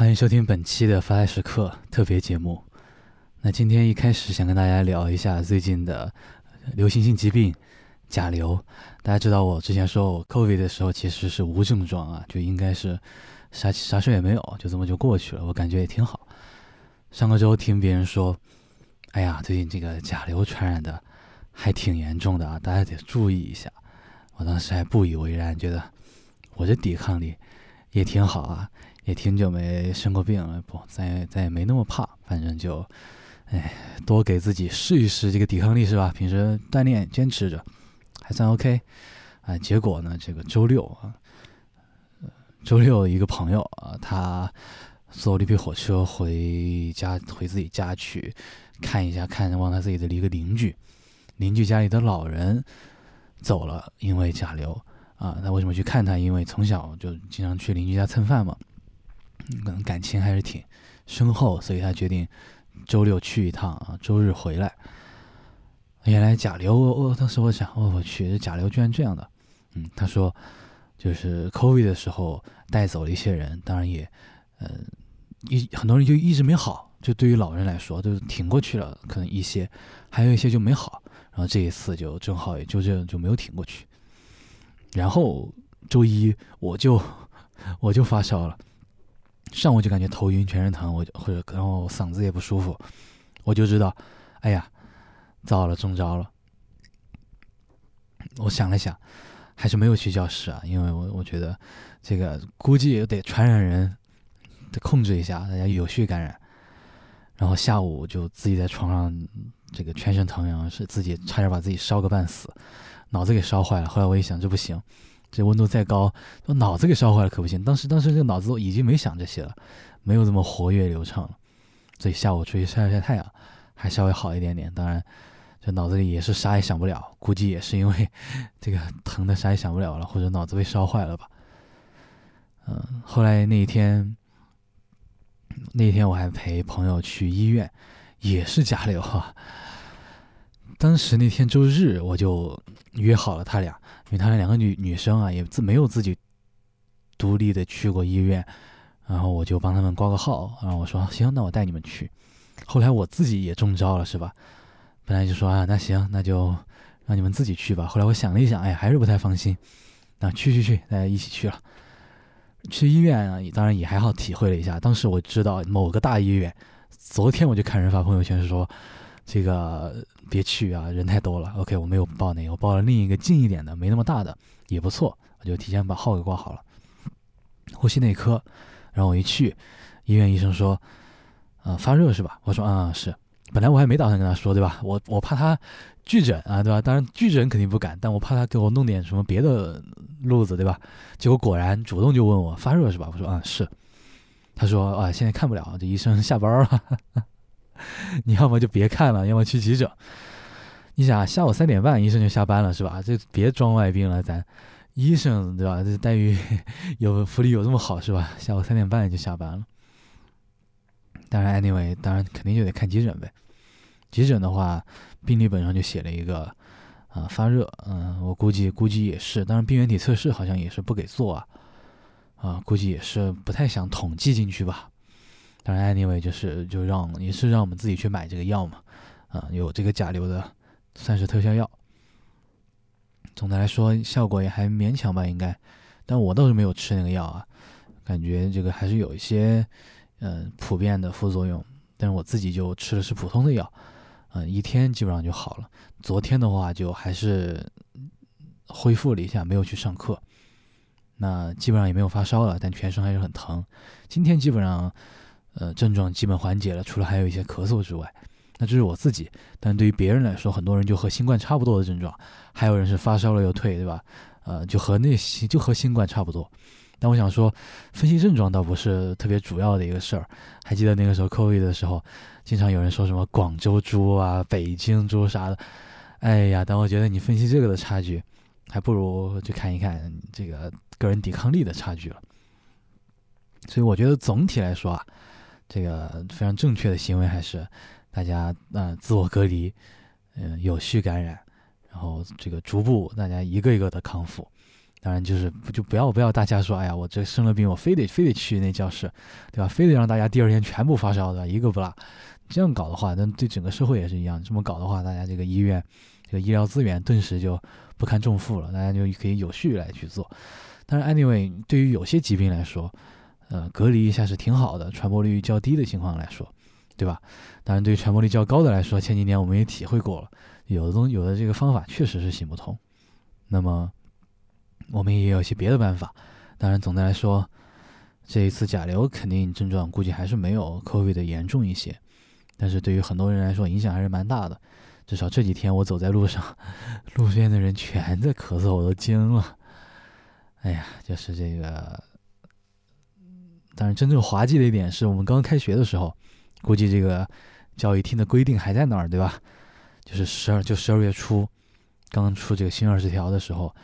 欢迎收听本期的发呆时刻特别节目。那今天一开始想跟大家聊一下最近的流行性疾病甲流。大家知道我之前说我 COVID 的时候其实是无症状啊，就应该是啥啥事也没有，就这么就过去了，我感觉也挺好。上个周听别人说，哎呀，最近这个甲流传染的还挺严重的啊，大家得注意一下。我当时还不以为然，觉得我这抵抗力也挺好啊。也挺久没生过病了，不，咱也咱也没那么怕，反正就，哎，多给自己试一试这个抵抗力是吧？平时锻炼坚持着，还算 OK，啊，结果呢，这个周六啊，周六一个朋友啊，他坐了一批火车回家，回自己家去看一下，看望他自己的一个邻居，邻居家里的老人走了，因为甲流啊，那为什么去看他？因为从小就经常去邻居家蹭饭嘛。可能感情还是挺深厚，所以他决定周六去一趟啊，周日回来。原来甲流，我我当时我想，我我去，这甲流居然这样的。嗯，他说就是 COVID 的时候带走了一些人，当然也，嗯，一很多人就一直没好，就对于老人来说都挺过去了，可能一些，还有一些就没好，然后这一次就正好也就这样就没有挺过去。然后周一我就 我就发烧了。上午就感觉头晕、全身疼，我就或者然后嗓子也不舒服，我就知道，哎呀，糟了，中招了。我想了想，还是没有去教室啊，因为我我觉得这个估计也得传染人，得控制一下，大家有序感染。然后下午就自己在床上，这个全身疼，然后是自己差点把自己烧个半死，脑子给烧坏了。后来我一想，这不行。这温度再高，我脑子给烧坏了可不行。当时当时这脑子都已经没想这些了，没有这么活跃流畅了。所以下午出去晒了晒太阳，还稍微好一点点。当然，这脑子里也是啥也想不了，估计也是因为这个疼的啥也想不了了，或者脑子被烧坏了吧。嗯，后来那一天，那一天我还陪朋友去医院，也是甲流啊。当时那天周日，我就约好了他俩。因为他那两个女女生啊，也自没有自己独立的去过医院，然后我就帮他们挂个号，然后我说行，那我带你们去。后来我自己也中招了，是吧？本来就说啊，那行，那就让你们自己去吧。后来我想了一想，哎，还是不太放心，那去去去，大家一起去了。去医院啊，当然也还好，体会了一下。当时我知道某个大医院，昨天我就看人发朋友圈是说。这个别去啊，人太多了。OK，我没有报那个，我报了另一个近一点的，没那么大的，也不错。我就提前把号给挂好了。呼吸内科，然后我一去，医院医生说，啊，发热是吧？我说啊是。本来我还没打算跟他说，对吧？我我怕他拒诊啊，对吧？当然拒诊肯定不敢，但我怕他给我弄点什么别的路子，对吧？结果果然主动就问我发热是吧？我说啊是。他说啊现在看不了，这医生下班了。你要么就别看了，要么去急诊。你想下午三点半医生就下班了是吧？这别装外宾了，咱医生对吧？这待遇 有福利有这么好是吧？下午三点半就下班了。当然，anyway，当然肯定就得看急诊呗。急诊的话，病历本上就写了一个啊发热，嗯，我估计估计也是。当然，病原体测试好像也是不给做啊，啊，估计也是不太想统计进去吧。当然，anyway，就是就让也是让我们自己去买这个药嘛，啊，有这个甲流的，算是特效药。总的来说，效果也还勉强吧，应该。但我倒是没有吃那个药啊，感觉这个还是有一些嗯普遍的副作用。但是我自己就吃的是普通的药，嗯，一天基本上就好了。昨天的话就还是恢复了一下，没有去上课，那基本上也没有发烧了，但全身还是很疼。今天基本上。呃，症状基本缓解了，除了还有一些咳嗽之外，那这是我自己。但对于别人来说，很多人就和新冠差不多的症状，还有人是发烧了又退，对吧？呃，就和那些就和新冠差不多。但我想说，分析症状倒不是特别主要的一个事儿。还记得那个时候 COVID 的时候，经常有人说什么广州猪啊、北京猪啥的。哎呀，但我觉得你分析这个的差距，还不如去看一看这个个人抵抗力的差距了。所以我觉得总体来说啊。这个非常正确的行为还是大家呃自我隔离，嗯有序感染，然后这个逐步大家一个一个的康复，当然就是不就不要不要大家说，哎呀，我这生了病，我非得非得去那教室，对吧？非得让大家第二天全部发烧的，一个不落。这样搞的话，那对整个社会也是一样。这么搞的话，大家这个医院这个医疗资源顿时就不堪重负了，大家就可以有序来去做。但是 anyway，对于有些疾病来说，呃，隔离一下是挺好的，传播率较低的情况来说，对吧？当然，对于传播率较高的来说，前几年我们也体会过了，有的东有的这个方法确实是行不通。那么。我们也有一些别的办法，当然总的来说，这一次甲流肯定症状估计还是没有 COVID 的严重一些，但是对于很多人来说影响还是蛮大的。至少这几天我走在路上，路边的人全在咳嗽，我都惊了。哎呀，就是这个。当然，真正滑稽的一点是我们刚开学的时候，估计这个教育厅的规定还在那儿，对吧？就是十二就十二月初刚出这个新二十条的时候。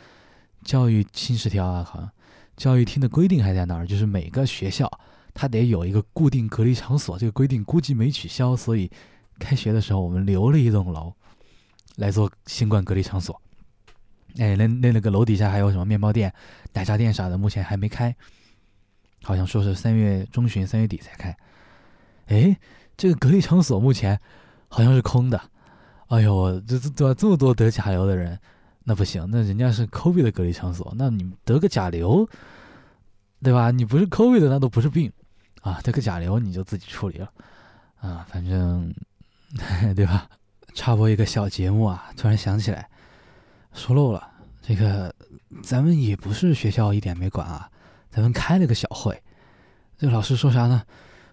教育新十条啊，好像教育厅的规定还在那儿，就是每个学校它得有一个固定隔离场所。这个规定估计没取消，所以开学的时候我们留了一栋楼来做新冠隔离场所。哎，那那那个楼底下还有什么面包店、奶茶店啥的，目前还没开，好像说是三月中旬、三月底才开。哎，这个隔离场所目前好像是空的。哎呦，这这这么多得甲流的人。那不行，那人家是 COVID 的隔离场所，那你得个甲流，对吧？你不是 COVID 的，那都不是病啊，得个甲流你就自己处理了啊，反正 对吧？插播一个小节目啊，突然想起来说漏了，这个咱们也不是学校一点没管啊，咱们开了个小会，这个老师说啥呢？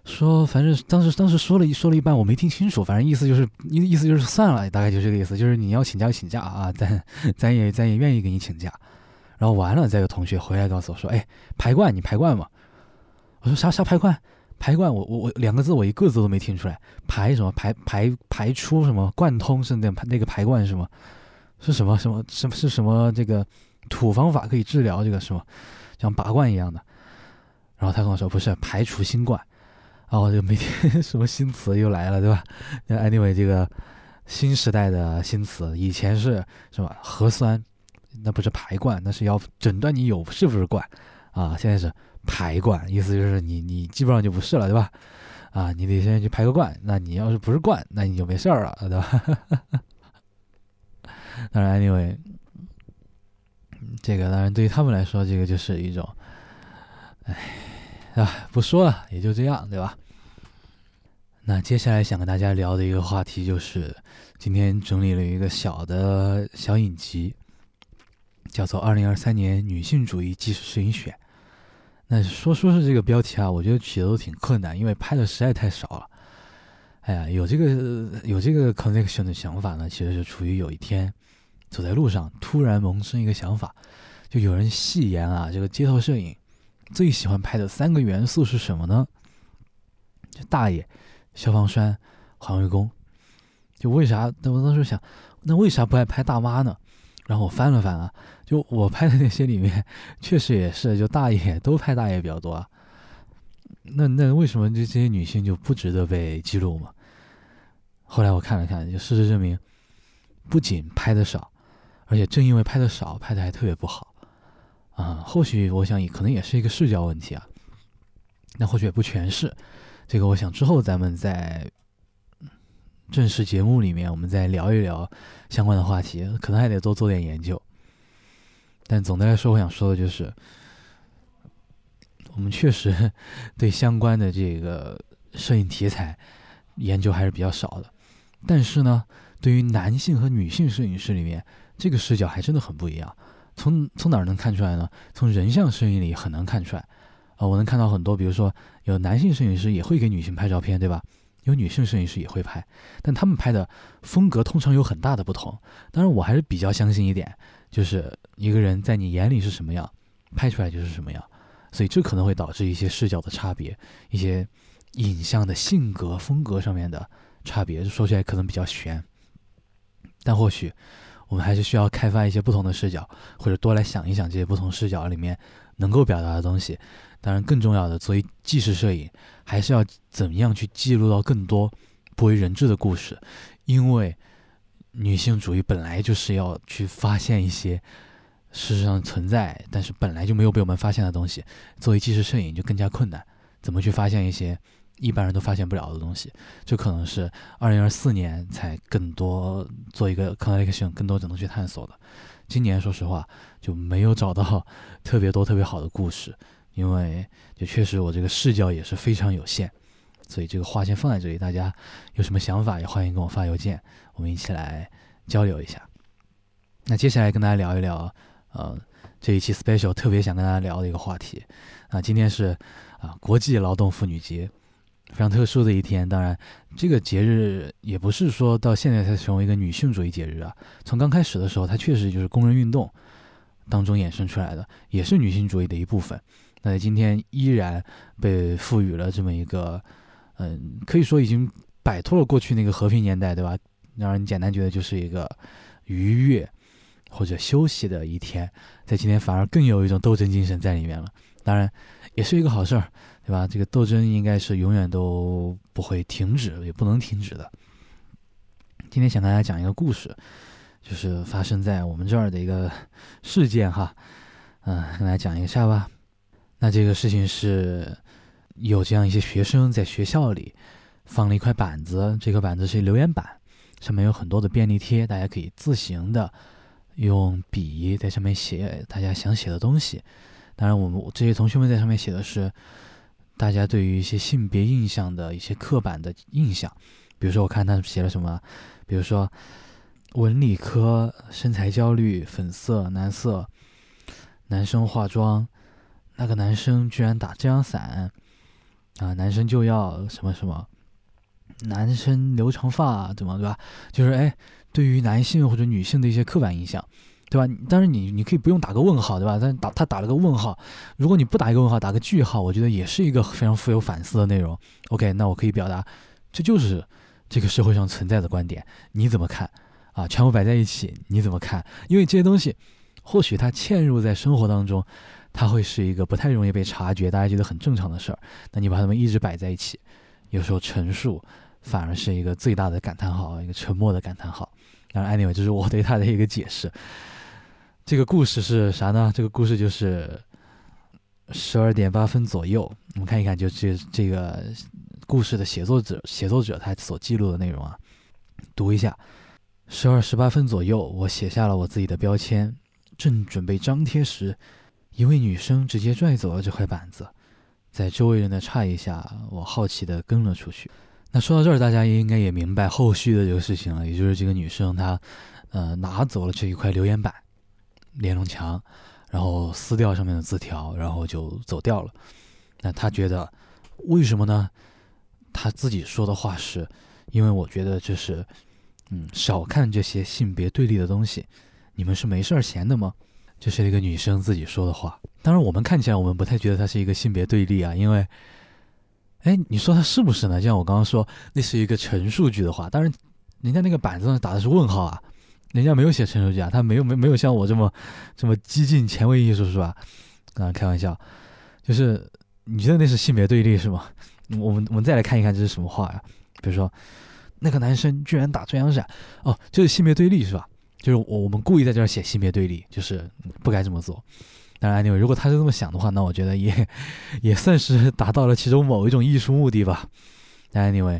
说，反正当时当时说了一说了一半，我没听清楚。反正意思就是意意思就是算了，大概就这个意思，就是你要请假就请假啊，咱咱也咱也愿意给你请假。然后完了，再有同学回来告诉我说：“哎，排灌你排灌吗？”我说：“啥啥排灌？排灌？我我我两个字我一个字都没听出来。排什么排排排出什么贯通是那那个排灌是吗？是什么什么什么是什么这个土方法可以治疗这个是吗？像拔罐一样的？”然后他跟我说：“不是排除新冠。”然后，就每天 什么新词又来了，对吧？Anyway，这个新时代的新词，以前是什么核酸，那不是排罐，那是要诊断你有是不是罐啊。现在是排罐，意思就是你你基本上就不是了，对吧？啊，你得先去排个罐，那你要是不是罐，那你就没事儿了，对吧？当然，Anyway，这个当然对于他们来说，这个就是一种，哎。啊，不说了，也就这样，对吧？那接下来想跟大家聊的一个话题就是，今天整理了一个小的小影集，叫做《二零二三年女性主义纪实摄影选》。那说说是这个标题啊，我觉得起的都挺困难，因为拍的实在太少了。哎呀，有这个有这个 connection 的想法呢，其实是处于有一天走在路上，突然萌生一个想法，就有人戏言啊，这个街头摄影。最喜欢拍的三个元素是什么呢？就大爷、消防栓、环卫工。就为啥？那我当时想，那为啥不爱拍大妈呢？然后我翻了翻啊，就我拍的那些里面，确实也是，就大爷都拍大爷比较多啊。那那为什么这这些女性就不值得被记录吗？后来我看了看，就事实证明，不仅拍的少，而且正因为拍的少，拍的还特别不好。啊，或许我想也可能也是一个视角问题啊，那或许也不全是，这个我想之后咱们在正式节目里面我们再聊一聊相关的话题，可能还得多做点研究。但总的来说，我想说的就是，我们确实 对相关的这个摄影题材研究还是比较少的，但是呢，对于男性和女性摄影师里面，这个视角还真的很不一样。从从哪儿能看出来呢？从人像摄影里很难看出来，啊，我能看到很多，比如说有男性摄影师也会给女性拍照片，对吧？有女性摄影师也会拍，但他们拍的风格通常有很大的不同。当然，我还是比较相信一点，就是一个人在你眼里是什么样，拍出来就是什么样。所以这可能会导致一些视角的差别，一些影像的性格风格上面的差别，说起来可能比较悬，但或许。我们还是需要开发一些不同的视角，或者多来想一想这些不同视角里面能够表达的东西。当然，更重要的，作为纪实摄影，还是要怎么样去记录到更多不为人知的故事。因为女性主义本来就是要去发现一些事实上存在，但是本来就没有被我们发现的东西，作为纪实摄影就更加困难。怎么去发现一些一般人都发现不了的东西？这可能是二零二四年才更多做一个 collection，更多只能去探索的。今年说实话就没有找到 特别多特别好的故事，因为就确实我这个视角也是非常有限，所以这个话先放在这里。大家有什么想法也欢迎跟我发邮件，我们一起来交流一下。那接下来跟大家聊一聊，呃，这一期 special 特别想跟大家聊的一个话题啊，今天是。啊，国际劳动妇女节，非常特殊的一天。当然，这个节日也不是说到现在才成为一个女性主义节日啊。从刚开始的时候，它确实就是工人运动当中衍生出来的，也是女性主义的一部分。那在今天依然被赋予了这么一个，嗯，可以说已经摆脱了过去那个和平年代，对吧？让人简单觉得就是一个愉悦或者休息的一天，在今天反而更有一种斗争精神在里面了。当然。也是一个好事儿，对吧？这个斗争应该是永远都不会停止，也不能停止的。今天想跟大家讲一个故事，就是发生在我们这儿的一个事件哈，嗯，跟大家讲一下吧。那这个事情是有这样一些学生在学校里放了一块板子，这个板子是留言板，上面有很多的便利贴，大家可以自行的用笔在上面写大家想写的东西。当然，我们这些同学们在上面写的是大家对于一些性别印象的一些刻板的印象，比如说我看他写了什么，比如说文理科身材焦虑粉色男色，男生化妆，那个男生居然打遮阳伞啊，男生就要什么什么，男生留长发怎么对吧？就是哎，对于男性或者女性的一些刻板印象。对吧？当然，你你可以不用打个问号，对吧？但打他打了个问号，如果你不打一个问号，打个句号，我觉得也是一个非常富有反思的内容。OK，那我可以表达，这就是这个社会上存在的观点，你怎么看？啊，全部摆在一起，你怎么看？因为这些东西，或许它嵌入在生活当中，它会是一个不太容易被察觉，大家觉得很正常的事儿。那你把它们一直摆在一起，有时候陈述反而是一个最大的感叹号，一个沉默的感叹号。当然，anyway，这是我对他的一个解释。这个故事是啥呢？这个故事就是十二点八分左右，我们看一看，就这这个故事的写作者写作者他所记录的内容啊，读一下：十二十八分左右，我写下了我自己的标签，正准备张贴时，一位女生直接拽走了这块板子，在周围人的诧异下，我好奇地跟了出去。那说到这儿，大家也应该也明白后续的这个事情了，也就是这个女生她呃拿走了这一块留言板。连龙墙，然后撕掉上面的字条，然后就走掉了。那她觉得为什么呢？她自己说的话是：因为我觉得这是，嗯，少看这些性别对立的东西。你们是没事儿闲的吗？这是一个女生自己说的话。当然，我们看起来我们不太觉得它是一个性别对立啊，因为，哎，你说它是不是呢？就像我刚刚说，那是一个陈述句的话。当然，人家那个板子上打的是问号啊。人家没有写陈述句啊，他没有没没有像我这么这么激进前卫艺术是吧？啊，开玩笑，就是你觉得那是性别对立是吗？我们我们再来看一看这是什么话呀？比如说那个男生居然打遮阳伞，哦，这是性别对立是吧？就是我我们故意在这儿写性别对立，就是不该这么做。当然，anyway，如果他是这么想的话，那我觉得也也算是达到了其中某一种艺术目的吧。但 anyway，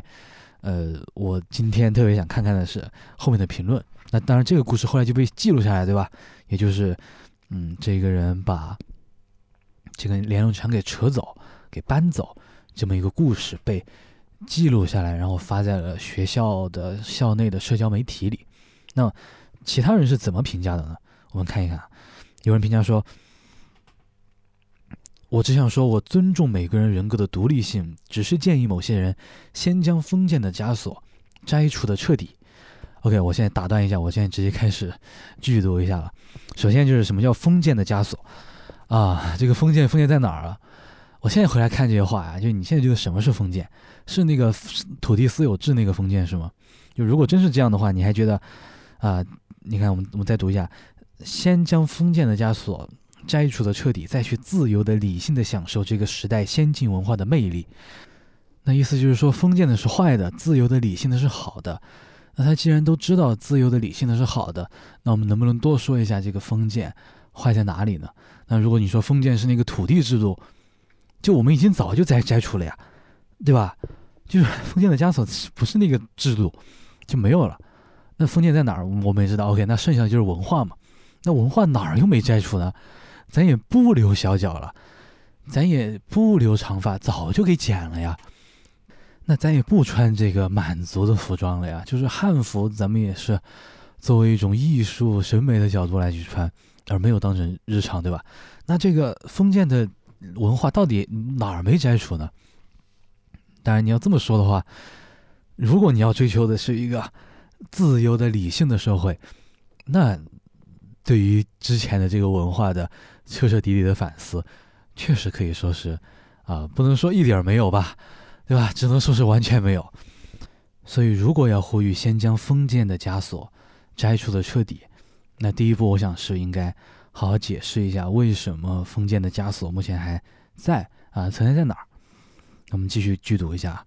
呃，我今天特别想看看的是后面的评论。那当然，这个故事后来就被记录下来，对吧？也就是，嗯，这个人把这个连龙墙给扯走、给搬走，这么一个故事被记录下来，然后发在了学校的校内的社交媒体里。那其他人是怎么评价的呢？我们看一看，有人评价说：“我只想说，我尊重每个人人格的独立性，只是建议某些人先将封建的枷锁摘除的彻底。” OK，我现在打断一下，我现在直接开始剧读一下了。首先就是什么叫封建的枷锁啊？这个封建封建在哪儿啊？我现在回来看这些话呀，就你现在觉得什么是封建？是那个土地私有制那个封建是吗？就如果真是这样的话，你还觉得啊？你看我们我们再读一下，先将封建的枷锁摘除的彻底，再去自由的理性的享受这个时代先进文化的魅力。那意思就是说，封建的是坏的，自由的理性的是好的。那他既然都知道自由的理性的是好的，那我们能不能多说一下这个封建坏在哪里呢？那如果你说封建是那个土地制度，就我们已经早就摘摘除了呀，对吧？就是封建的枷锁不是那个制度就没有了。那封建在哪儿？我们也知道。OK，那剩下的就是文化嘛。那文化哪儿又没摘除呢？咱也不留小脚了，咱也不留长发，早就给剪了呀。那咱也不穿这个满族的服装了呀，就是汉服，咱们也是作为一种艺术审美的角度来去穿，而没有当成日常，对吧？那这个封建的文化到底哪儿没摘除呢？当然，你要这么说的话，如果你要追求的是一个自由的理性的社会，那对于之前的这个文化的彻彻底底的反思，确实可以说是啊，不能说一点没有吧。对吧？只能说是完全没有。所以，如果要呼吁先将封建的枷锁摘除的彻底，那第一步，我想是应该好好解释一下为什么封建的枷锁目前还在啊，存在在哪儿？我们继续剧读一下，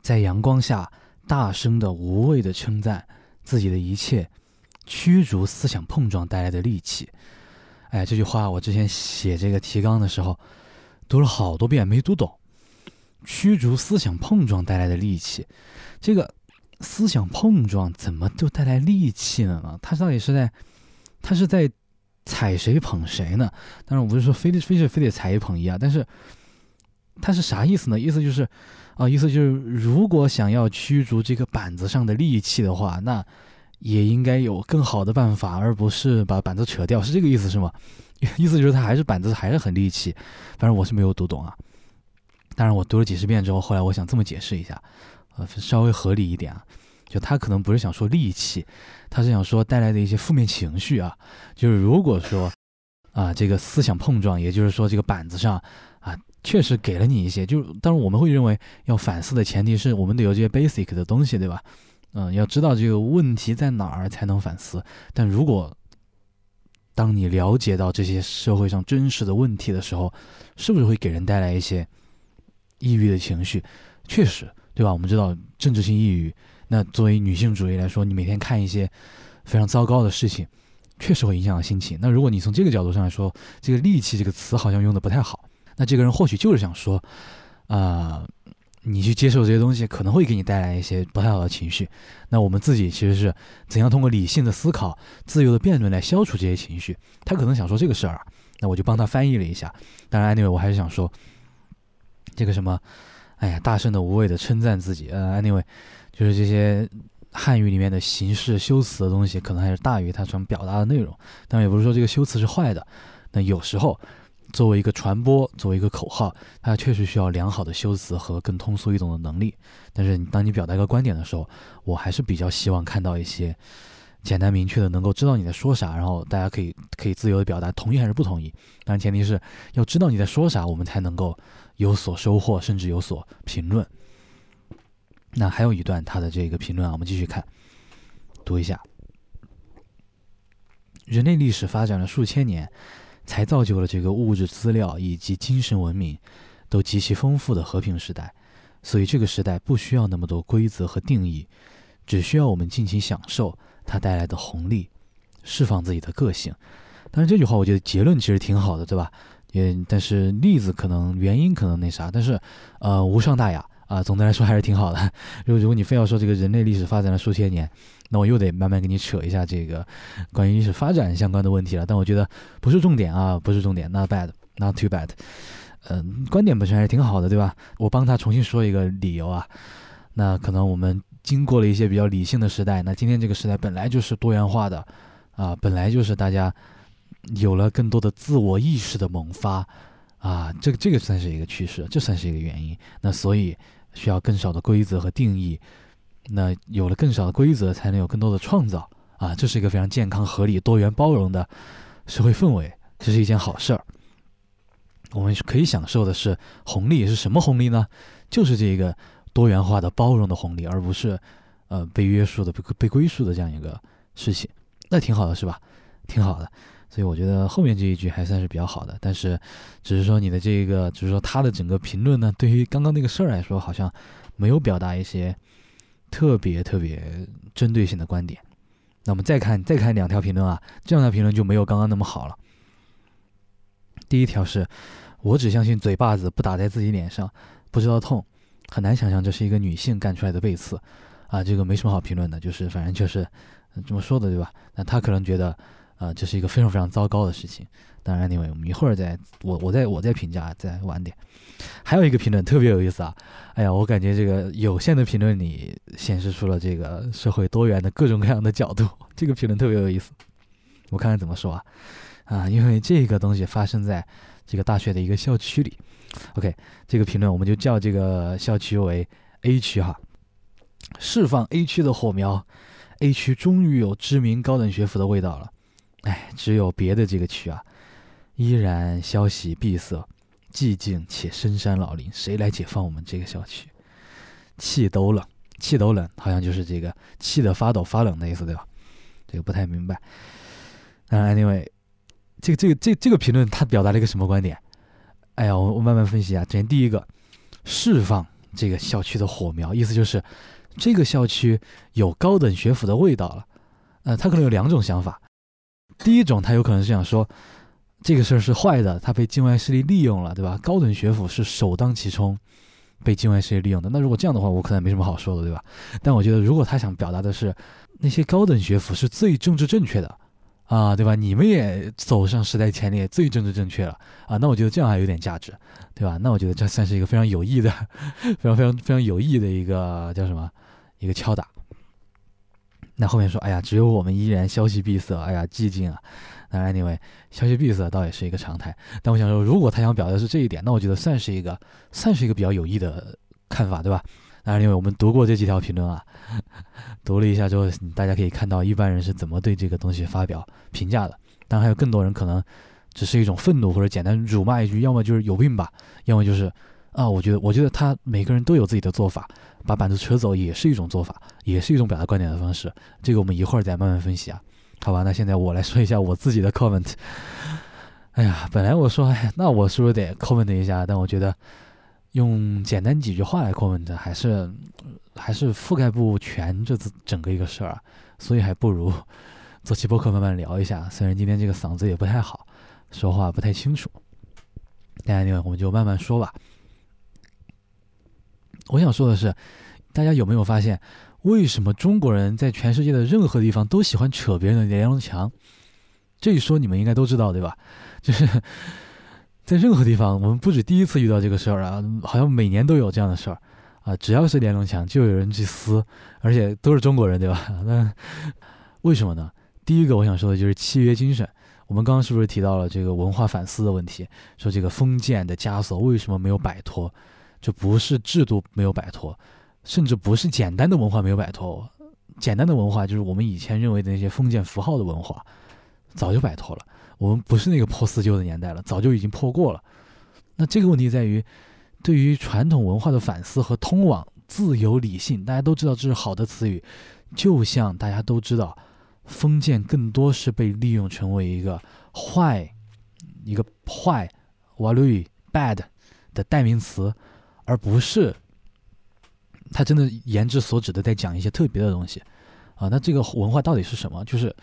在阳光下大声的、无畏的称赞自己的一切，驱逐思想碰撞带来的戾气。哎，这句话我之前写这个提纲的时候读了好多遍，没读懂。驱逐思想碰撞带来的戾气，这个思想碰撞怎么就带来戾气了呢？他到底是在，他是在踩谁捧谁呢？当然我不是说非得非是非得踩一捧一啊，但是他是啥意思呢？意思就是，啊，意思就是如果想要驱逐这个板子上的戾气的话，那也应该有更好的办法，而不是把板子扯掉，是这个意思是吗？意思就是他还是板子还是很戾气，反正我是没有读懂啊。当然，我读了几十遍之后，后来我想这么解释一下，呃，稍微合理一点啊。就他可能不是想说戾气，他是想说带来的一些负面情绪啊。就是如果说啊，这个思想碰撞，也就是说这个板子上啊，确实给了你一些，就是当然我们会认为要反思的前提是我们得有这些 basic 的东西，对吧？嗯，要知道这个问题在哪儿才能反思。但如果当你了解到这些社会上真实的问题的时候，是不是会给人带来一些？抑郁的情绪，确实，对吧？我们知道政治性抑郁，那作为女性主义来说，你每天看一些非常糟糕的事情，确实会影响心情。那如果你从这个角度上来说，这个戾气这个词好像用的不太好，那这个人或许就是想说，啊，你去接受这些东西可能会给你带来一些不太好的情绪。那我们自己其实是怎样通过理性的思考、自由的辩论来消除这些情绪？他可能想说这个事儿啊，那我就帮他翻译了一下。当然，anyway，我还是想说。这个什么，哎呀，大声的、无谓的称赞自己，呃，anyway，就是这些汉语里面的形式修辞的东西，可能还是大于它想表达的内容。但也不是说这个修辞是坏的。那有时候，作为一个传播，作为一个口号，它确实需要良好的修辞和更通俗易懂的能力。但是，当你表达一个观点的时候，我还是比较希望看到一些简单明确的，能够知道你在说啥，然后大家可以可以自由的表达同意还是不同意。当然，前提是要知道你在说啥，我们才能够。有所收获，甚至有所评论。那还有一段他的这个评论啊，我们继续看，读一下。人类历史发展了数千年，才造就了这个物质资料以及精神文明都极其丰富的和平时代。所以这个时代不需要那么多规则和定义，只需要我们尽情享受它带来的红利，释放自己的个性。但是这句话，我觉得结论其实挺好的，对吧？也，但是例子可能原因可能那啥，但是，呃，无伤大雅啊。总的来说还是挺好的。如果如果你非要说这个人类历史发展了数千年，那我又得慢慢给你扯一下这个关于历史发展相关的问题了。但我觉得不是重点啊，不是重点，not bad，not too bad。嗯，观点本身还是挺好的，对吧？我帮他重新说一个理由啊。那可能我们经过了一些比较理性的时代，那今天这个时代本来就是多元化的啊，本来就是大家。有了更多的自我意识的萌发，啊，这个这个算是一个趋势，这算是一个原因。那所以需要更少的规则和定义，那有了更少的规则，才能有更多的创造，啊，这是一个非常健康、合理、多元、包容的社会氛围，这是一件好事儿。我们可以享受的是红利，是什么红利呢？就是这个多元化的、包容的红利，而不是呃被约束的、被被归属的这样一个事情。那挺好的，是吧？挺好的。所以我觉得后面这一句还算是比较好的，但是只是说你的这个，就是说他的整个评论呢，对于刚刚那个事儿来说，好像没有表达一些特别特别针对性的观点。那我们再看再看两条评论啊，这两条评论就没有刚刚那么好了。第一条是，我只相信嘴巴子不打在自己脸上，不知道痛，很难想象这是一个女性干出来的背刺，啊，这个没什么好评论的，就是反正就是这么说的，对吧？那他可能觉得，啊，这是一个非常非常糟糕的事情。当然，anyway，我们一会儿再我我再我再评价再晚点。还有一个评论特别有意思啊，哎呀，我感觉这个有限的评论里显示出了这个社会多元的各种各样的角度，这个评论特别有意思。我看看怎么说啊。啊，因为这个东西发生在这个大学的一个校区里。OK，这个评论我们就叫这个校区为 A 区哈。释放 A 区的火苗，A 区终于有知名高等学府的味道了。哎，只有别的这个区啊，依然消息闭塞，寂静且深山老林。谁来解放我们这个校区？气都冷，气都冷，好像就是这个气得发抖发冷的意思，对吧？这个不太明白。嗯，Anyway。这个这个这这个评论，它表达了一个什么观点？哎呀，我我慢慢分析啊。首先，第一个，释放这个校区的火苗，意思就是这个校区有高等学府的味道了。呃，他可能有两种想法。第一种，他有可能是想说这个事儿是坏的，他被境外势力利用了，对吧？高等学府是首当其冲被境外势力利用的。那如果这样的话，我可能没什么好说的，对吧？但我觉得，如果他想表达的是那些高等学府是最政治正确的。啊，对吧？你们也走上时代前列，最政治正确了啊！那我觉得这样还有点价值，对吧？那我觉得这算是一个非常有益的、非常非常非常有益的一个叫什么？一个敲打。那后面说，哎呀，只有我们依然消息闭塞，哎呀，寂静啊。那 anyway，消息闭塞倒也是一个常态。但我想说，如果他想表达是这一点，那我觉得算是一个，算是一个比较有益的看法，对吧？当然，因为我们读过这几条评论啊，读了一下之后，大家可以看到一般人是怎么对这个东西发表评价的。当然，还有更多人可能只是一种愤怒，或者简单辱骂一句，要么就是有病吧，要么就是啊，我觉得，我觉得他每个人都有自己的做法，把板子扯走也是一种做法，也是一种表达观点的方式。这个我们一会儿再慢慢分析啊，好吧？那现在我来说一下我自己的 comment。哎呀，本来我说，哎，那我是不是得 comment 一下？但我觉得。用简单几句话来 comment 还是还是覆盖不全这整个一个事儿，所以还不如 做期播客慢慢聊一下。虽然今天这个嗓子也不太好，说话不太清楚，大家呢我们就慢慢说吧。我想说的是，大家有没有发现，为什么中国人在全世界的任何地方都喜欢扯别人的连龙墙？这一说你们应该都知道对吧？就是。在任何地方，我们不止第一次遇到这个事儿啊，好像每年都有这样的事儿啊。只要是连龙墙，就有人去撕，而且都是中国人，对吧？那为什么呢？第一个我想说的就是契约精神。我们刚刚是不是提到了这个文化反思的问题？说这个封建的枷锁为什么没有摆脱？这不是制度没有摆脱，甚至不是简单的文化没有摆脱。简单的文化就是我们以前认为的那些封建符号的文化，早就摆脱了。我们不是那个破四旧的年代了，早就已经破过了。那这个问题在于，对于传统文化的反思和通往自由理性，大家都知道这是好的词语。就像大家都知道，封建更多是被利用成为一个坏、一个坏、w a l u bad 的代名词，而不是他真的言之所指的在讲一些特别的东西啊。那这个文化到底是什么？就是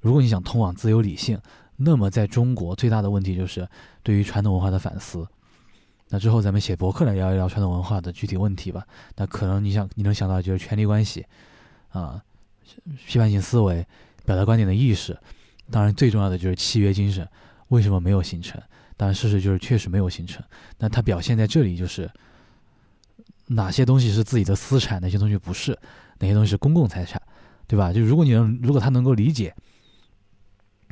如果你想通往自由理性。那么，在中国最大的问题就是对于传统文化的反思。那之后咱们写博客来聊一聊传统文化的具体问题吧。那可能你想你能想到就是权力关系，啊，批判性思维、表达观点的意识。当然，最重要的就是契约精神。为什么没有形成？当然，事实就是确实没有形成。那它表现在这里就是哪些东西是自己的私产，哪些东西不是，哪些东西是公共财产，对吧？就如果你能，如果他能够理解。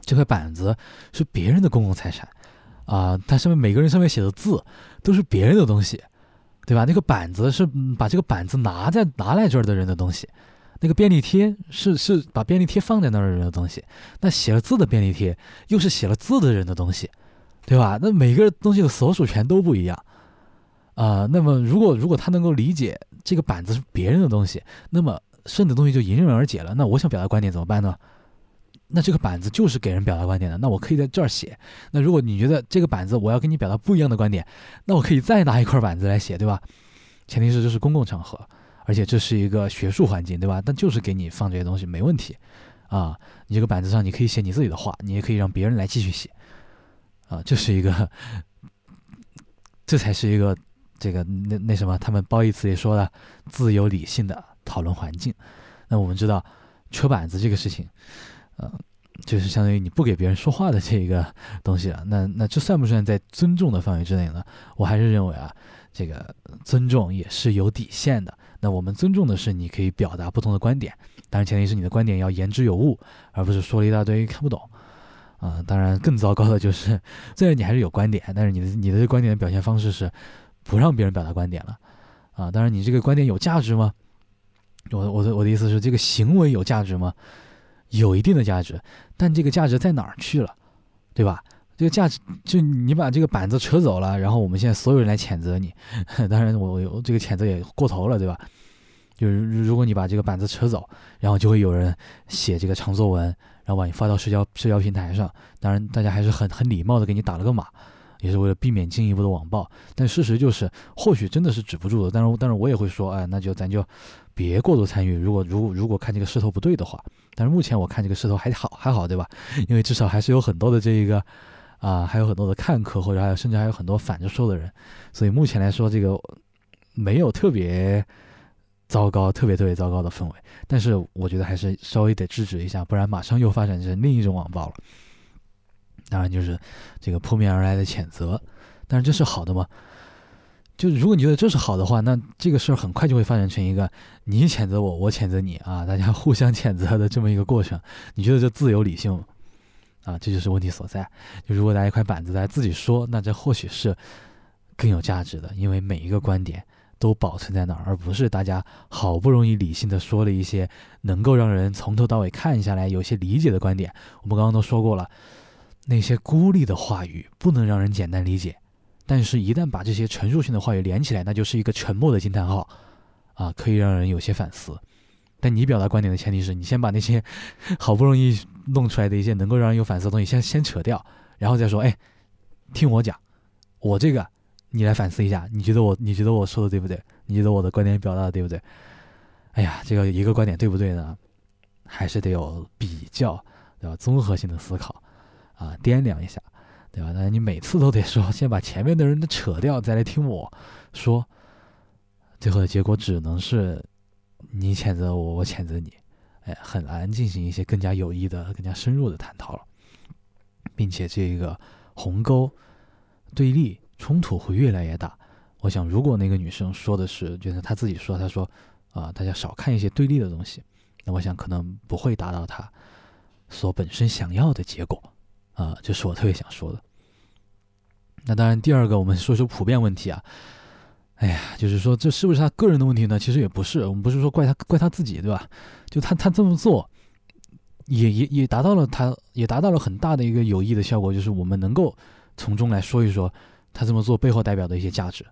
这块板子是别人的公共财产，啊，它上面每个人上面写的字都是别人的东西，对吧？那个板子是把这个板子拿在拿来这儿的人的东西，那个便利贴是是把便利贴放在那儿的人的东西，那写了字的便利贴又是写了字的人的东西，对吧？那每个东西的所属权都不一样，啊，那么如果如果他能够理解这个板子是别人的东西，那么剩的东西就迎刃而解了。那我想表达观点怎么办呢？那这个板子就是给人表达观点的，那我可以在这儿写。那如果你觉得这个板子我要跟你表达不一样的观点，那我可以再拿一块板子来写，对吧？前提是这是公共场合，而且这是一个学术环境，对吧？但就是给你放这些东西没问题，啊，你这个板子上你可以写你自己的话，你也可以让别人来继续写，啊，这是一个，这才是一个这个那那什么，他们褒义词也说了，自由理性的讨论环境。那我们知道，扯板子这个事情，呃，就是相当于你不给别人说话的这一个 东西了。那那这算不算在尊重的范围之内呢？我还是认为啊，这个尊重也是有底线的。那我们尊重的是你可以表达不同的观点，当然前提是你的观点要言之有物，而不是说了一大堆看不懂。啊，当然更糟糕的就是，虽然你还是有观点，但是你的你的观点的表现方式是不让别人表达观点了。啊，当然你这个观点有价值吗？我我的我的意思是，这个行为有价值吗？有一定的价值，但这个价值在哪儿去了，对吧？这个价值就你把这个板子扯走了，然后我们现在所有人来谴责你，当然我我这个谴责也过头了，对吧？就是如果你把这个板子扯走，然后就会有人写这个长作文，然后把你发到社交社交平台上，当然大家还是很很礼貌的给你打了个码，也是为了避免进一步的网暴。但事实就是，或许真的是止不住的。但是但是我也会说，哎，那就咱就。别过度参与。如果如果如果看这个势头不对的话，但是目前我看这个势头还好还好，对吧？因为至少还是有很多的这一个啊，还有很多的看客，或者还有甚至还有很多反着说的人，所以目前来说这个没有特别糟糕、特别特别糟糕的氛围。但是我觉得还是稍微得制止一下，不然马上又发展成另一种网暴了。当然就是这个扑面而来的谴责，但是这是好的吗？就如果你觉得这是好的话，那这个事儿很快就会发展成一个你谴责我，我谴责你啊，大家互相谴责的这么一个过程。你觉得这自由理性吗？啊，这就是问题所在。就如果拿一块板子来自己说，那这或许是更有价值的，因为每一个观点都保存在那儿，而不是大家好不容易理性的说了一些能够让人从头到尾看下来有些理解的观点。我们刚刚都说过了，那些孤立的话语不能让人简单理解。但是，一旦把这些陈述性的话语连起来，那就是一个沉默的惊叹号，啊，可以让人有些反思。但你表达观点的前提是你先把那些 好不容易弄出来的一些能够让人有反思的东西先先扯掉，然后再说，哎，听我讲，我这个你来反思一下，你觉得我你觉得我说的对不对？你觉得我的观点表达的对不对？哎呀，这个一个观点对不对呢？还是得有比较，对吧？综合性的思考，啊，掂量一下。对吧？那你每次都得说，先把前面的人都扯掉，再来听我说，最后的结果只能是你谴责我，我谴责你，哎，很难进行一些更加有益的、更加深入的探讨了，并且这个鸿沟、对立、冲突会越来越大。我想，如果那个女生说的是，就是她自己说，她说啊，大家少看一些对立的东西，那我想可能不会达到她所本身想要的结果。啊，这是我特别想说的。那当然，第二个我们说说普遍问题啊。哎呀，就是说这是不是他个人的问题呢？其实也不是，我们不是说怪他怪他自己，对吧？就他他这么做，也也也达到了，他也达到了很大的一个有益的效果，就是我们能够从中来说一说他这么做背后代表的一些价值。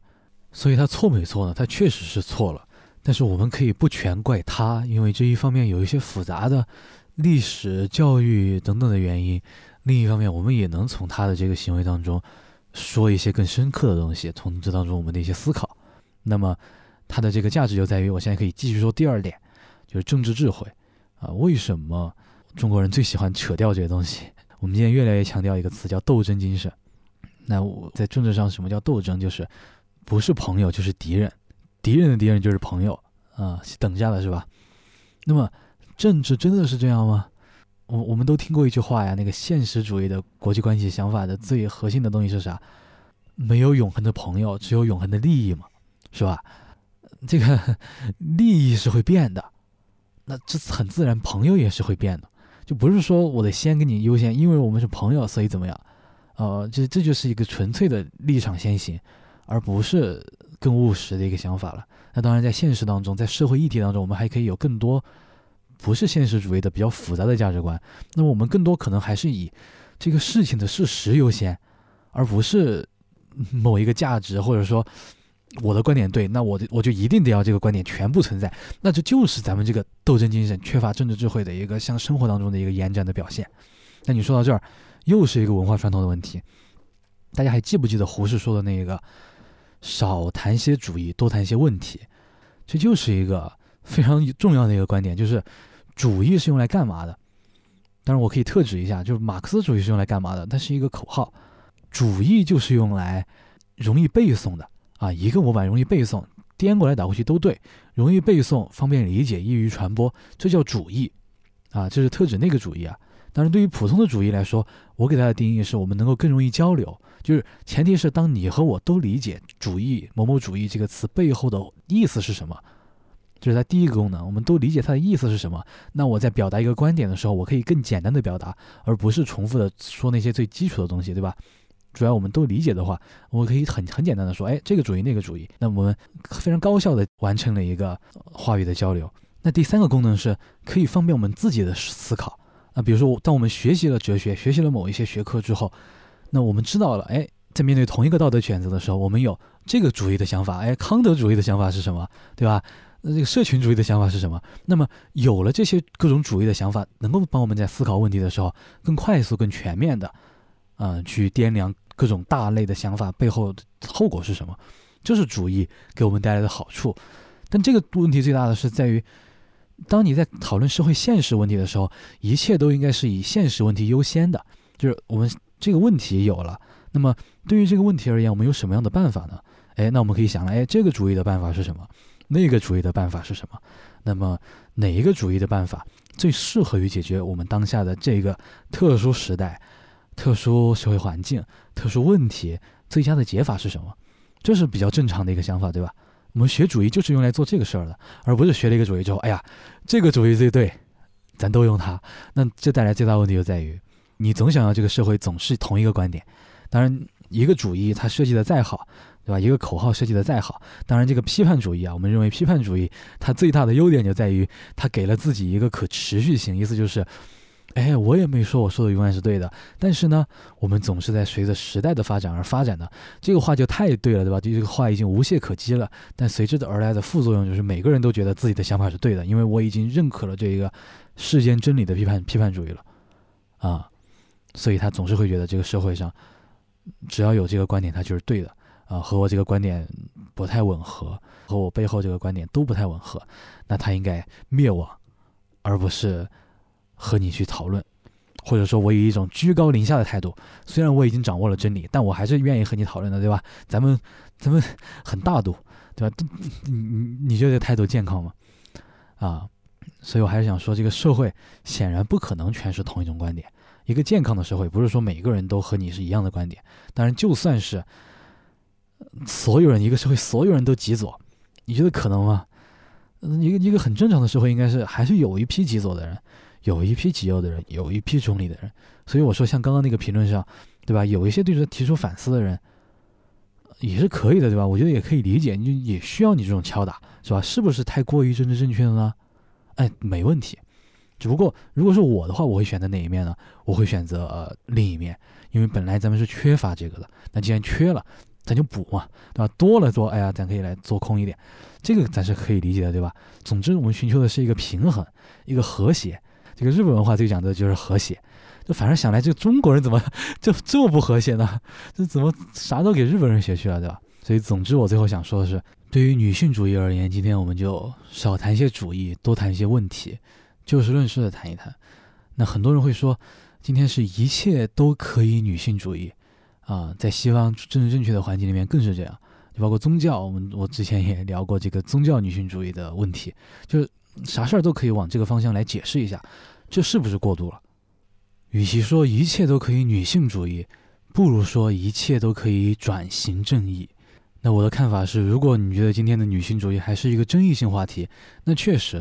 所以他错没错呢？他确实是错了，但是我们可以不全怪他，因为这一方面有一些复杂的历史、教育等等的原因。另一方面，我们也能从他的这个行为当中说一些更深刻的东西，从这当中我们的一些思考。那么，他的这个价值就在于，我现在可以继续说第二点，就是政治智慧啊。为什么中国人最喜欢扯掉这些东西？我们今天越来越强调一个词叫斗争精神。那我在政治上，什么叫斗争？就是不是朋友就是敌人，敌人的敌人就是朋友啊，等价的是吧？那么，政治真的是这样吗？我我们都听过一句话呀，那个现实主义的国际关系想法的最核心的东西是啥？没有永恒的朋友，只有永恒的利益嘛，是吧？这个 利益是会变的，那这很自然，朋友也是会变的，就不是说我得先给你优先，因为我们是朋友，所以怎么样？呃，这这就是一个纯粹的立场先行，而不是更务实的一个想法了。那当然，在现实当中，在社会议题当中，我们还可以有更多。不是现实主义的比较复杂的价值观，那么我们更多可能还是以这个事情的事实优先，而不是某一个价值，或者说我的观点对，那我我就一定得要这个观点全部存在，那这就是咱们这个斗争精神缺乏政治智慧的一个向生活当中的一个延展的表现。那你说到这儿，又是一个文化传统的问题。大家还记不记得胡适说的那个少谈些主义，多谈些问题？这就是一个非常重要的一个观点，就是。主义是用来干嘛的？当然我可以特指一下，就是马克思主义是用来干嘛的？它是一个口号，主义就是用来容易背诵的啊，一个模板容易背诵，颠过来倒过去都对，容易背诵，方便理解，易于传播，这叫主义啊，这是特指那个主义啊。当然，对于普通的主义来说，我给它的定义是我们能够更容易交流，就是前提是当你和我都理解“主义”“某某主义”这个词背后的意思是什么，这是它第一个功能，我们都理解它的意思是什么。那我在表达一个观点的时候，我可以更简单的表达，而不是重复的说那些最基础的东西，对吧？主要我们都理解的话，我可以很很简单的说，哎，这个主义那个主义，那我们非常高效的完成了一个话语的交流。那第三个功能是可以方便我们自己的思考。啊，比如说，当我们学习了哲学，学习了某一些学科之后，那我们知道了，哎，在面对同一个道德选择的时候，我们有这个主义的想法，哎，康德主义的想法是什么，对吧？那这个社群主义的想法是什么？那么有了这些各种主义的想法，能够帮我们在思考问题的时候更快速、更全面的，嗯，去掂量各种大类的想法背后的后果是什么，这是主义给我们带来的好处。但这个问题最大的是在于。当你在讨论社会现实问题的时候，一切都应该是以现实问题优先的。就是我们这个问题有了，那么对于这个问题而言，我们有什么样的办法呢？哎，那我们可以想了，哎，这个主义的办法是什么？那个主义的办法是什么？那么哪一个主义的办法最适合于解决我们当下的这个特殊时代、特殊社会环境、特殊问题？最佳的解法是什么？这是比较正常的一个想法，对吧？我们学主义就是用来做这个事儿的，而不是学了一个主义之后，哎呀，这个主义最对，咱都用它。那这带来最大问题就在于，你总想要这个社会总是同一个观点。当然，一个主义它设计的再好，对吧？一个口号设计的再好，当然这个批判主义啊，我们认为批判主义它最大的优点就在于它给了自己一个可持续性，意思就是。哎，我也没说我说的永远是对的，但是呢，我们总是在随着时代的发展而发展的，这个话就太对了，对吧？这个话已经无懈可击了。但随之的而来的副作用就是每个人都觉得自己的想法是对的，因为我已经认可了这一个世间真理的批判批判主义了，啊，所以他总是会觉得这个社会上只要有这个观点，他就是对的啊，和我这个观点不太吻合，和我背后这个观点都不太吻合，那他应该灭亡，而不是。和你去讨论，或者说，我以一种居高临下的态度，虽然我已经掌握了真理，但我还是愿意和你讨论的，对吧？咱们，咱们很大度，对吧？你你你觉得这态度健康吗？啊，所以我还是想说，这个社会显然不可能全是同一种观点。一个健康的社会，不是说每个人都和你是一样的观点。当然，就算是所有人一个社会，所有人都极左，你觉得可能吗？一个一个很正常的社会，应该是还是有一批极左的人。有一批极右的人，有一批中立的人，所以我说，像刚刚那个评论上，对吧？有一些对这提出反思的人，也是可以的，对吧？我觉得也可以理解，你也需要你这种敲打，是吧？是不是太过于政治正确了呢？哎，没问题。只不过，如果是我的话，我会选择哪一面呢？我会选择呃另一面，因为本来咱们是缺乏这个的，那既然缺了，咱就补嘛，对吧？多了做，哎呀，咱可以来做空一点，这个咱是可以理解的，对吧？总之，我们寻求的是一个平衡，一个和谐。这个日本文化最讲的就是和谐，就反正想来，这个中国人怎么 就这么不和谐呢？这怎么啥都给日本人学去了，对吧？所以，总之，我最后想说的是，对于女性主义而言，今天我们就少谈一些主义，多谈一些问题，就事论事的谈一谈。那很多人会说，今天是一切都可以女性主义啊，在西方政治正确的环境里面更是这样，就包括宗教，我们我之前也聊过这个宗教女性主义的问题，就是。啥事儿都可以往这个方向来解释一下，这是不是过度了？与其说一切都可以女性主义，不如说一切都可以转型正义。那我的看法是，如果你觉得今天的女性主义还是一个争议性话题，那确实，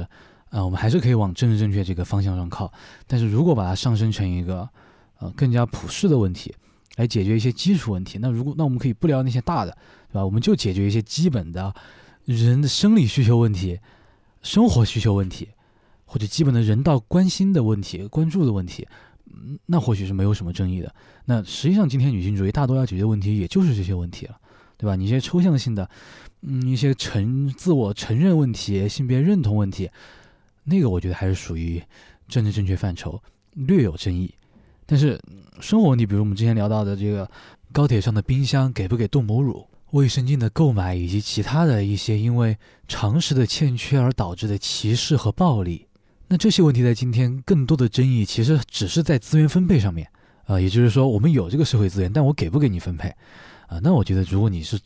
啊，我们还是可以往政治正确这个方向上靠。但是如果把它上升成一个，呃，更加普世的问题，来解决一些基础问题，那如果那我们可以不聊那些大的，对吧？我们就解决一些基本的人的生理需求问题。生活需求问题，或者基本的人道关心的问题、关注的问题，那或许是没有什么争议的。那实际上，今天女性主义大多要解决的问题，也就是这些问题了，对吧？你一些抽象性的，嗯，一些承自我承认问题、性别认同问题，那个我觉得还是属于政治正确范畴，略有争议。但是生活问题，比如我们之前聊到的这个高铁上的冰箱给不给冻母乳？卫生巾的购买以及其他的一些因为常识的欠缺而导致的歧视和暴力，那这些问题在今天更多的争议，其实只是在资源分配上面，啊，也就是说，我们有这个社会资源，但我给不给你分配，啊，那我觉得，如果你是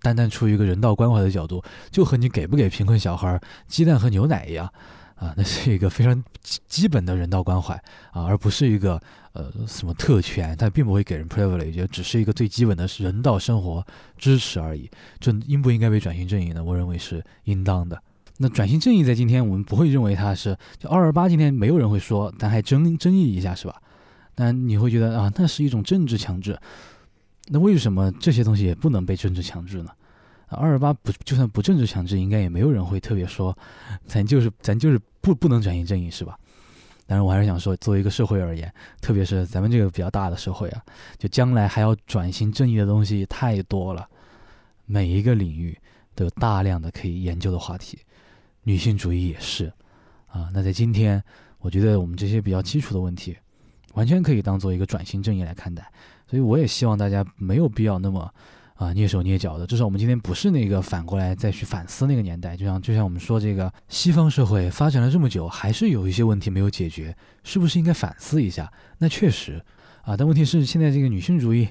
单单出于一个人道关怀的角度，就和你给不给贫困小孩鸡蛋和牛奶一样，啊，那是一个非常基基本的人道关怀，啊，而不是一个呃什么特权，它并不会给人 privilege，只是一个最基本的人道生活支持而已。这应不应该被转型正义呢？我认为是应当的。那转型正义在今天我们不会认为它是就二二八，今天没有人会说，咱还争争议一下是吧？但你会觉得啊，那是一种政治强制。那为什么这些东西也不能被政治强制呢？二二八不就算不政治强制，应该也没有人会特别说，咱就是咱就是不不能转型正义是吧？但是我还是想说，作为一个社会而言，特别是咱们这个比较大的社会啊，就将来还要转型正义的东西太多了，每一个领域都有大量的可以研究的话题。女性主义也是，啊，那在今天，我觉得我们这些比较基础的问题，完全可以当做一个转型正义来看待。所以我也希望大家没有必要那么啊蹑手蹑脚的。至少我们今天不是那个反过来再去反思那个年代。就像就像我们说这个西方社会发展了这么久，还是有一些问题没有解决，是不是应该反思一下？那确实，啊，但问题是现在这个女性主义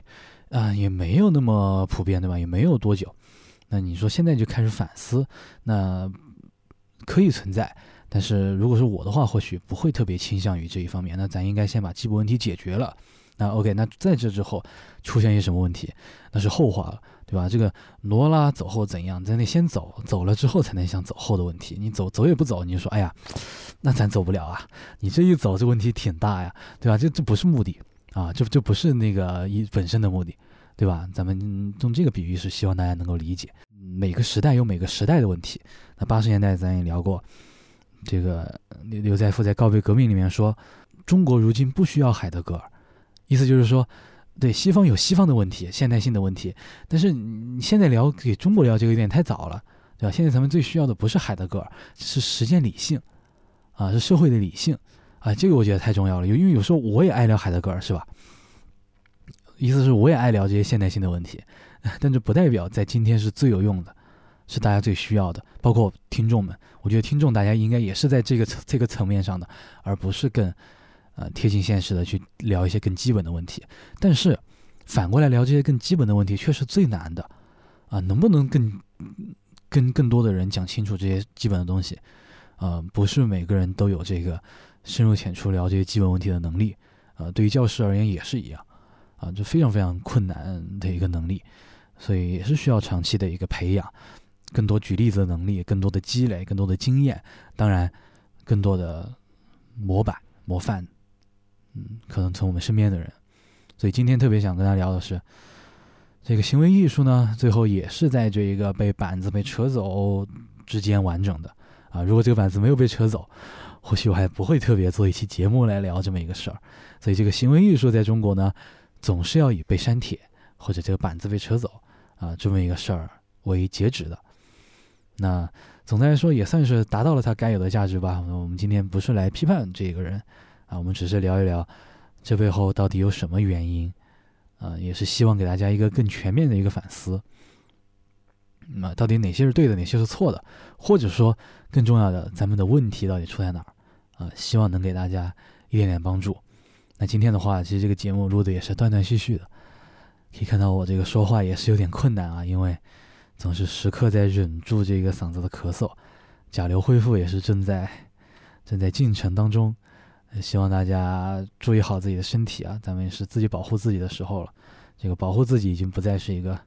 啊也没有那么普遍，对吧？也没有多久。那你说现在就开始反思，那？可以存在，但是如果是我的话，或许不会特别倾向于这一方面。那咱应该先把基本问题解决了。那 OK，那在这之后出现一些什么问题，那是后话了，对吧？这个罗拉走后怎样，咱得先走，走了之后才能想走后的问题。你走走也不走，你就说哎呀，那咱走不了啊。你这一走，这问题挺大呀，对吧？这这不是目的啊，这这不是那个一本身的目的，对吧？咱们用这个比喻是希望大家能够理解。每个时代有每个时代的问题。那八十年代咱也聊过，这个刘刘在富在《告别革命》里面说，中国如今不需要海德格尔，意思就是说，对西方有西方的问题，现代性的问题，但是你现在聊给中国聊这个有点太早了，对吧？现在咱们最需要的不是海德格尔，是实践理性，啊，是社会的理性，啊，这个我觉得太重要了。因为有时候我也爱聊海德格尔，是吧？意思是我也爱聊这些现代性的问题。但这不代表在今天是最有用的，是大家最需要的，包括听众们。我觉得听众大家应该也是在这个这个层面上的，而不是更呃贴近现实的去聊一些更基本的问题。但是反过来聊这些更基本的问题却是最难的啊！能不能更跟更多的人讲清楚这些基本的东西？呃，不是每个人都有这个深入浅出聊这些基本问题的能力。呃，对于教师而言也是一样啊，就非常非常困难的一个能力。所以也是需要长期的一个培养，更多举例子的能力，更多的积累，更多的经验，当然，更多的模板模范，嗯，可能从我们身边的人。所以今天特别想跟大家聊的是，这个行为艺术呢，最后也是在这一个被板子被扯走之间完整的啊。如果这个板子没有被扯走，或许我还不会特别做一期节目来聊这么一个事儿。所以这个行为艺术在中国呢，总是要以被删帖或者这个板子被扯走。啊，这么一个事儿为截止的，那总的来说也算是达到了它该有的价值吧。我们今天不是来批判这个人我们只是聊一聊这背后到底有什么原因啊，也是希望给大家一个更全面的一个反思。那到底哪些是对的，哪些是错的，或者说更重要的，咱们的问题到底出在哪儿啊？希望能给大家一点点帮助。那今天的话，其实这个节目录的也是断断续续的。可以看到我这个说话也是有点困难啊，因为总是时刻在忍住这个嗓子的咳嗽。甲流恢复也是正在正在进程当中，希望大家注意好自己的身体啊，咱们是自己保护自己的时候了。这个保护自己已经不再是一个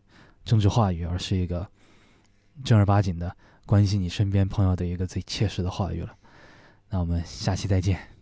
政治话语，而是一个正儿八经的关心你身边朋友的一个最切实的话语了。那我们下期再见。